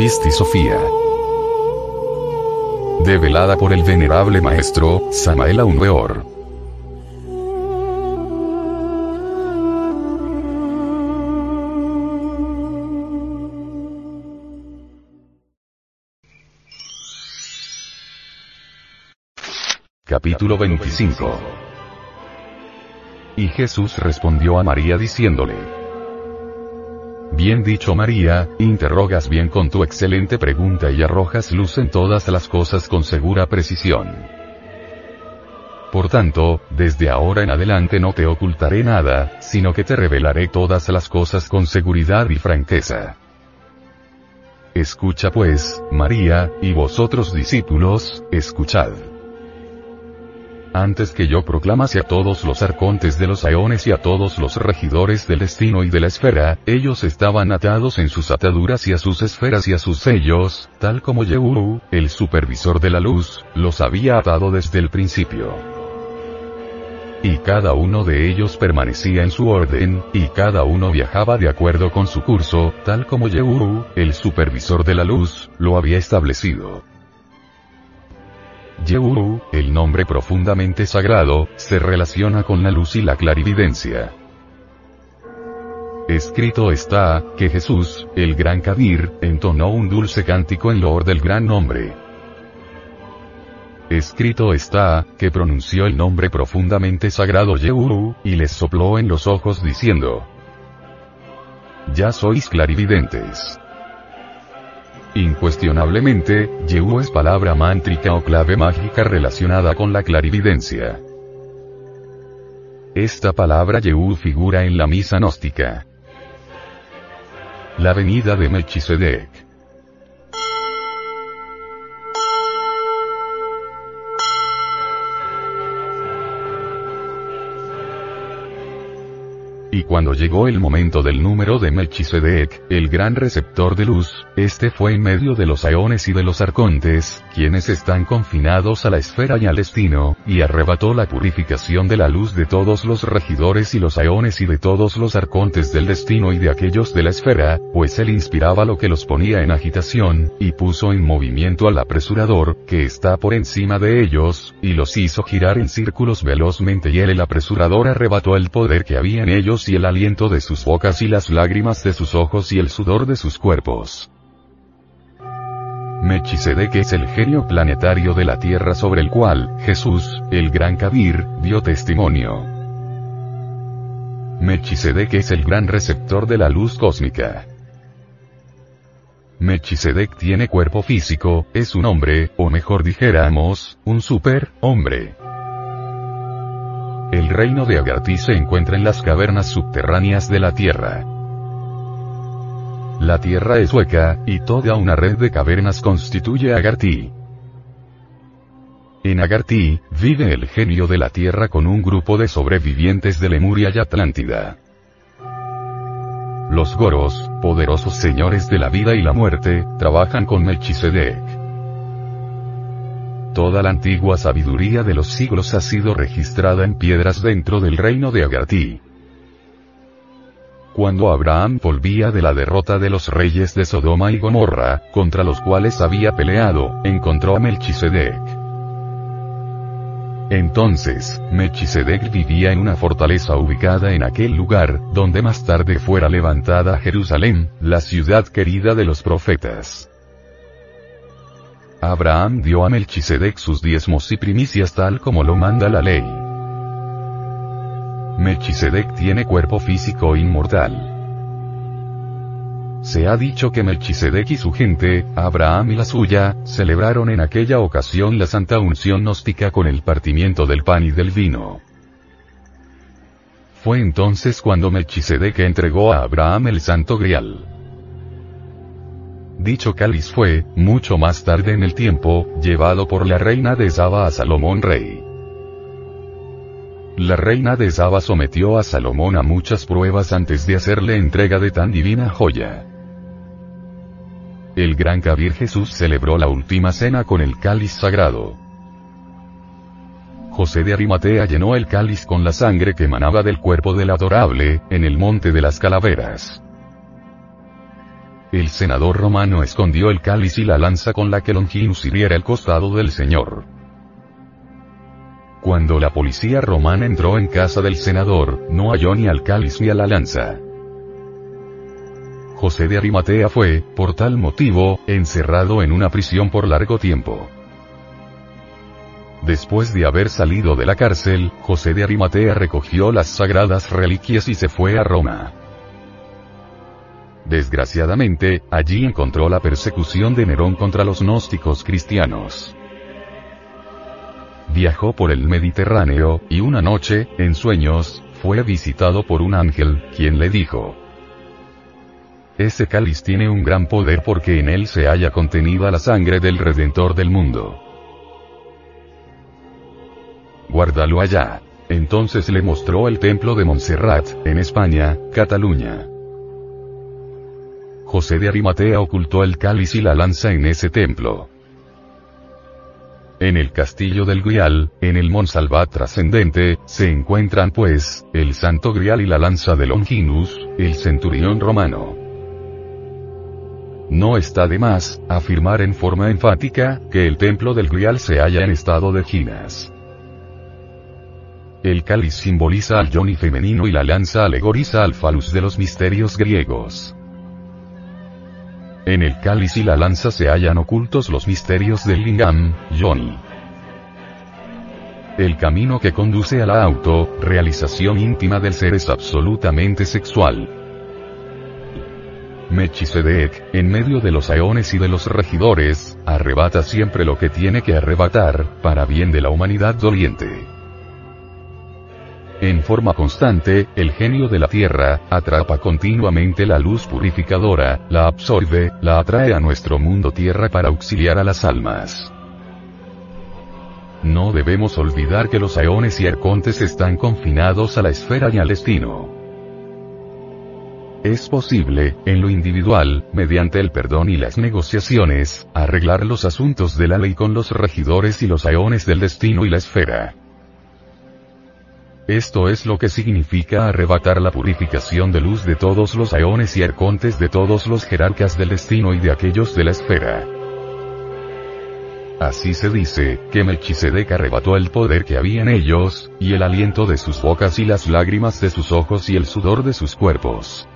Pisti Sofía. Develada por el venerable maestro, Samael Weor. Capítulo 25 Y Jesús respondió a María diciéndole, Bien dicho María, interrogas bien con tu excelente pregunta y arrojas luz en todas las cosas con segura precisión. Por tanto, desde ahora en adelante no te ocultaré nada, sino que te revelaré todas las cosas con seguridad y franqueza. Escucha pues, María, y vosotros discípulos, escuchad. Antes que yo proclamase a todos los arcontes de los aeones y a todos los regidores del destino y de la esfera, ellos estaban atados en sus ataduras y a sus esferas y a sus sellos, tal como Yehu, el supervisor de la luz, los había atado desde el principio. Y cada uno de ellos permanecía en su orden, y cada uno viajaba de acuerdo con su curso, tal como Yehu, el supervisor de la luz, lo había establecido. Yehu, el nombre profundamente sagrado, se relaciona con la luz y la clarividencia. Escrito está, que Jesús, el gran Kabir, entonó un dulce cántico en loor del gran nombre. Escrito está, que pronunció el nombre profundamente sagrado Yehu, y les sopló en los ojos diciendo, Ya sois clarividentes. Incuestionablemente, Yehu es palabra mántrica o clave mágica relacionada con la clarividencia. Esta palabra Yehu figura en la misa gnóstica. La venida de Melchizedek. Cuando llegó el momento del número de Melchizedek, el gran receptor de luz, este fue en medio de los aeones y de los arcontes, quienes están confinados a la esfera y al destino, y arrebató la purificación de la luz de todos los regidores y los aeones y de todos los arcontes del destino y de aquellos de la esfera, pues él inspiraba lo que los ponía en agitación, y puso en movimiento al apresurador, que está por encima de ellos, y los hizo girar en círculos velozmente y él el apresurador arrebató el poder que había en ellos y el aliento de sus bocas y las lágrimas de sus ojos y el sudor de sus cuerpos. Mechisedec es el genio planetario de la Tierra sobre el cual, Jesús, el gran Kabir, dio testimonio. Mechisedec es el gran receptor de la luz cósmica. Mechisedec tiene cuerpo físico, es un hombre, o mejor dijéramos, un super, hombre. El reino de Agartí se encuentra en las cavernas subterráneas de la Tierra. La Tierra es hueca, y toda una red de cavernas constituye Agartí. En Agartí, vive el genio de la Tierra con un grupo de sobrevivientes de Lemuria y Atlántida. Los Goros, poderosos señores de la vida y la muerte, trabajan con Melchizedek. Toda la antigua sabiduría de los siglos ha sido registrada en piedras dentro del reino de Agatí. Cuando Abraham volvía de la derrota de los reyes de Sodoma y Gomorra, contra los cuales había peleado, encontró a Melchisedec. Entonces, Melchisedec vivía en una fortaleza ubicada en aquel lugar, donde más tarde fuera levantada Jerusalén, la ciudad querida de los profetas. Abraham dio a Melchisedec sus diezmos y primicias tal como lo manda la ley. Melchisedec tiene cuerpo físico inmortal. Se ha dicho que Melchisedec y su gente, Abraham y la suya, celebraron en aquella ocasión la santa unción gnóstica con el partimiento del pan y del vino. Fue entonces cuando Melchizedek entregó a Abraham el santo grial. Dicho cáliz fue, mucho más tarde en el tiempo, llevado por la reina de Saba a Salomón rey. La reina de Saba sometió a Salomón a muchas pruebas antes de hacerle entrega de tan divina joya. El gran Kabir Jesús celebró la última cena con el cáliz sagrado. José de Arimatea llenó el cáliz con la sangre que emanaba del cuerpo del adorable, en el monte de las calaveras. El senador romano escondió el cáliz y la lanza con la que Longinus hiriera el costado del Señor. Cuando la policía romana entró en casa del senador, no halló ni al cáliz ni a la lanza. José de Arimatea fue, por tal motivo, encerrado en una prisión por largo tiempo. Después de haber salido de la cárcel, José de Arimatea recogió las sagradas reliquias y se fue a Roma. Desgraciadamente, allí encontró la persecución de Nerón contra los gnósticos cristianos. Viajó por el Mediterráneo, y una noche, en sueños, fue visitado por un ángel, quien le dijo, Ese cáliz tiene un gran poder porque en él se halla contenida la sangre del Redentor del mundo. Guárdalo allá. Entonces le mostró el templo de Montserrat, en España, Cataluña. José de Arimatea ocultó el cáliz y la lanza en ese templo. En el castillo del Grial, en el Monsalvat trascendente, se encuentran pues, el santo Grial y la lanza de Longinus, el centurión romano. No está de más, afirmar en forma enfática, que el templo del Grial se halla en estado de ginas. El cáliz simboliza al Johnny femenino y la lanza alegoriza al falus de los misterios griegos. En el cáliz y la lanza se hallan ocultos los misterios del lingam, yoni. El camino que conduce a la auto, realización íntima del ser es absolutamente sexual. Mechisedec, en medio de los aeones y de los regidores, arrebata siempre lo que tiene que arrebatar, para bien de la humanidad doliente. En forma constante, el genio de la Tierra, atrapa continuamente la luz purificadora, la absorbe, la atrae a nuestro mundo Tierra para auxiliar a las almas. No debemos olvidar que los aeones y arcontes están confinados a la esfera y al destino. Es posible, en lo individual, mediante el perdón y las negociaciones, arreglar los asuntos de la ley con los regidores y los aeones del destino y la esfera. Esto es lo que significa arrebatar la purificación de luz de todos los aeones y arcontes de todos los jerarcas del destino y de aquellos de la esfera. Así se dice, que Melchizedek arrebató el poder que había en ellos, y el aliento de sus bocas y las lágrimas de sus ojos y el sudor de sus cuerpos.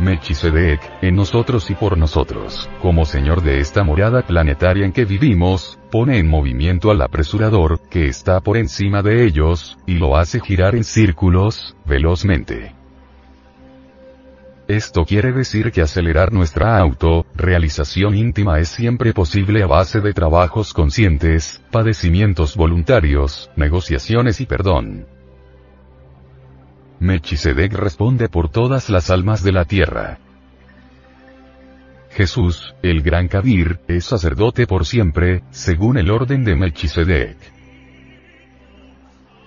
Melchizedek, en nosotros y por nosotros, como Señor de esta morada planetaria en que vivimos, pone en movimiento al apresurador, que está por encima de ellos, y lo hace girar en círculos, velozmente. Esto quiere decir que acelerar nuestra auto, realización íntima es siempre posible a base de trabajos conscientes, padecimientos voluntarios, negociaciones y perdón. Melchizedek responde por todas las almas de la tierra. Jesús, el gran Kabir, es sacerdote por siempre, según el orden de Melchizedek.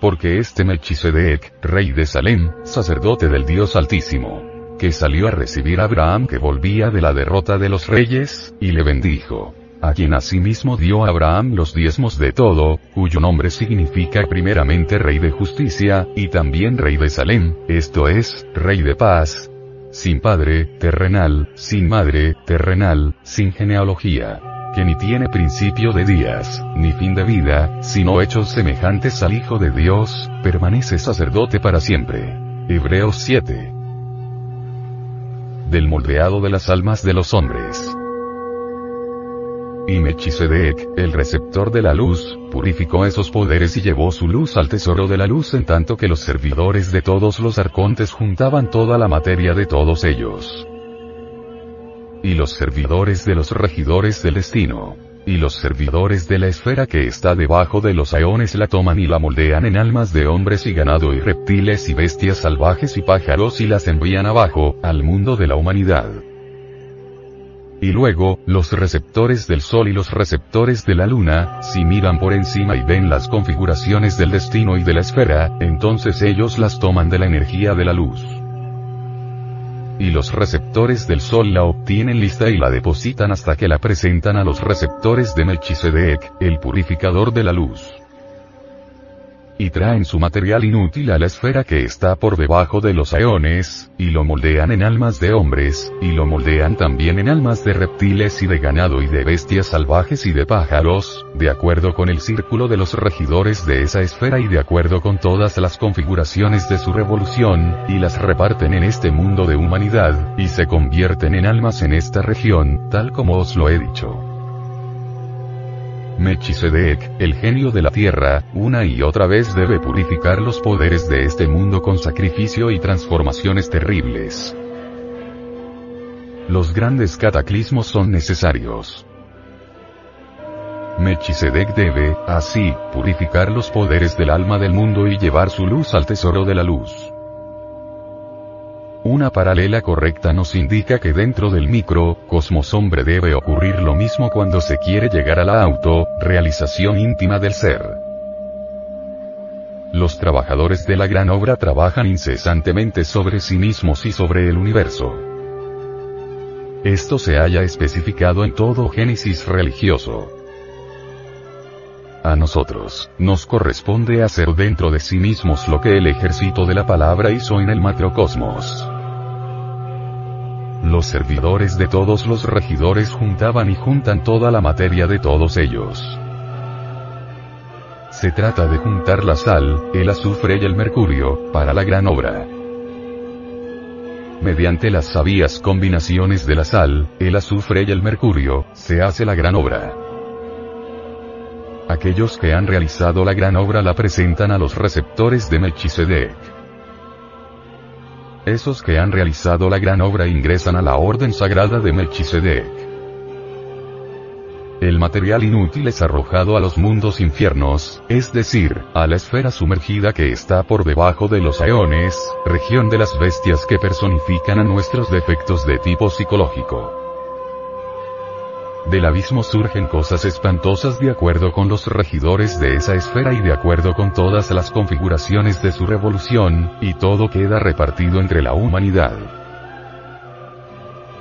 Porque este Melchizedek, rey de Salem, sacerdote del Dios Altísimo, que salió a recibir a Abraham que volvía de la derrota de los reyes, y le bendijo a quien asimismo dio Abraham los diezmos de todo, cuyo nombre significa primeramente Rey de Justicia, y también Rey de Salem, esto es, Rey de Paz, sin padre, terrenal, sin madre, terrenal, sin genealogía que ni tiene principio de días, ni fin de vida, sino hechos semejantes al Hijo de Dios, permanece sacerdote para siempre. Hebreos 7. Del moldeado de las almas de los hombres. Y Mechisedec, el receptor de la luz, purificó esos poderes y llevó su luz al tesoro de la luz en tanto que los servidores de todos los arcontes juntaban toda la materia de todos ellos. Y los servidores de los regidores del destino, y los servidores de la esfera que está debajo de los aeones la toman y la moldean en almas de hombres y ganado y reptiles y bestias salvajes y pájaros y las envían abajo, al mundo de la humanidad. Y luego, los receptores del Sol y los receptores de la Luna, si miran por encima y ven las configuraciones del destino y de la esfera, entonces ellos las toman de la energía de la luz. Y los receptores del Sol la obtienen lista y la depositan hasta que la presentan a los receptores de Melchizedek, el purificador de la luz y traen su material inútil a la esfera que está por debajo de los aeones, y lo moldean en almas de hombres, y lo moldean también en almas de reptiles y de ganado y de bestias salvajes y de pájaros, de acuerdo con el círculo de los regidores de esa esfera y de acuerdo con todas las configuraciones de su revolución, y las reparten en este mundo de humanidad, y se convierten en almas en esta región, tal como os lo he dicho. Mechisedec, el genio de la tierra, una y otra vez debe purificar los poderes de este mundo con sacrificio y transformaciones terribles. Los grandes cataclismos son necesarios. Mechisedec debe, así, purificar los poderes del alma del mundo y llevar su luz al tesoro de la luz. Una paralela correcta nos indica que dentro del micro, cosmos hombre debe ocurrir lo mismo cuando se quiere llegar a la auto, realización íntima del ser. Los trabajadores de la gran obra trabajan incesantemente sobre sí mismos y sobre el universo. Esto se haya especificado en todo Génesis religioso. A nosotros, nos corresponde hacer dentro de sí mismos lo que el ejército de la palabra hizo en el macrocosmos. Los servidores de todos los regidores juntaban y juntan toda la materia de todos ellos. Se trata de juntar la sal, el azufre y el mercurio, para la gran obra. Mediante las sabias combinaciones de la sal, el azufre y el mercurio, se hace la gran obra. Aquellos que han realizado la gran obra la presentan a los receptores de Melchizedek. Esos que han realizado la gran obra ingresan a la orden sagrada de Melchizedek. El material inútil es arrojado a los mundos infiernos, es decir, a la esfera sumergida que está por debajo de los aeones, región de las bestias que personifican a nuestros defectos de tipo psicológico. Del abismo surgen cosas espantosas de acuerdo con los regidores de esa esfera y de acuerdo con todas las configuraciones de su revolución, y todo queda repartido entre la humanidad.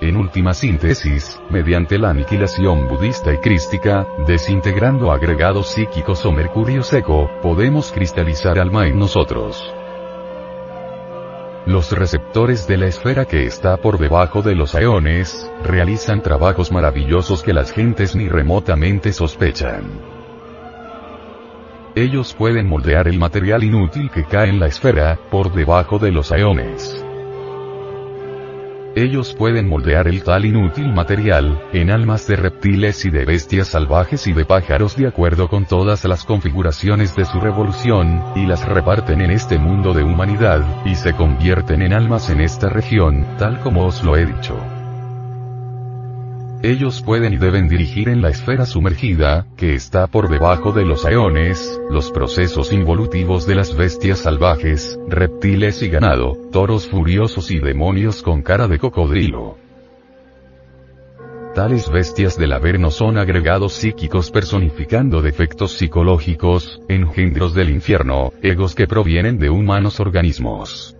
En última síntesis, mediante la aniquilación budista y crística, desintegrando agregados psíquicos o mercurio seco, podemos cristalizar alma en nosotros. Los receptores de la esfera que está por debajo de los aeones, realizan trabajos maravillosos que las gentes ni remotamente sospechan. Ellos pueden moldear el material inútil que cae en la esfera, por debajo de los aeones. Ellos pueden moldear el tal inútil material, en almas de reptiles y de bestias salvajes y de pájaros de acuerdo con todas las configuraciones de su revolución, y las reparten en este mundo de humanidad, y se convierten en almas en esta región, tal como os lo he dicho. Ellos pueden y deben dirigir en la esfera sumergida, que está por debajo de los aeones, los procesos involutivos de las bestias salvajes, reptiles y ganado, toros furiosos y demonios con cara de cocodrilo. Tales bestias del Averno son agregados psíquicos personificando defectos psicológicos, engendros del infierno, egos que provienen de humanos organismos.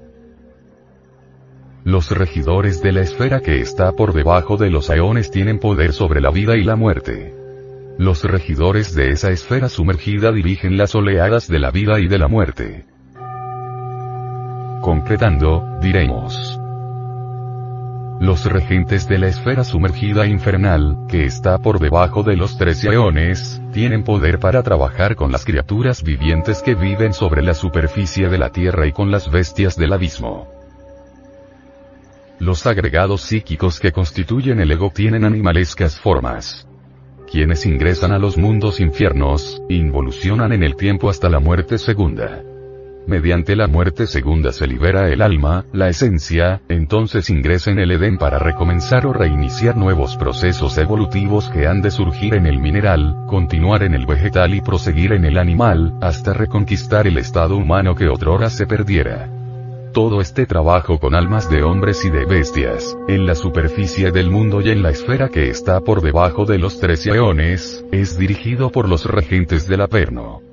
Los regidores de la esfera que está por debajo de los aeones tienen poder sobre la vida y la muerte. Los regidores de esa esfera sumergida dirigen las oleadas de la vida y de la muerte. Concretando, diremos. Los regentes de la esfera sumergida infernal, que está por debajo de los tres aeones, tienen poder para trabajar con las criaturas vivientes que viven sobre la superficie de la tierra y con las bestias del abismo. Los agregados psíquicos que constituyen el ego tienen animalescas formas. Quienes ingresan a los mundos infiernos, involucionan en el tiempo hasta la muerte segunda. Mediante la muerte segunda se libera el alma, la esencia, entonces ingresa en el Edén para recomenzar o reiniciar nuevos procesos evolutivos que han de surgir en el mineral, continuar en el vegetal y proseguir en el animal, hasta reconquistar el estado humano que otrora se perdiera. Todo este trabajo con almas de hombres y de bestias, en la superficie del mundo y en la esfera que está por debajo de los tres eones, es dirigido por los regentes del Averno.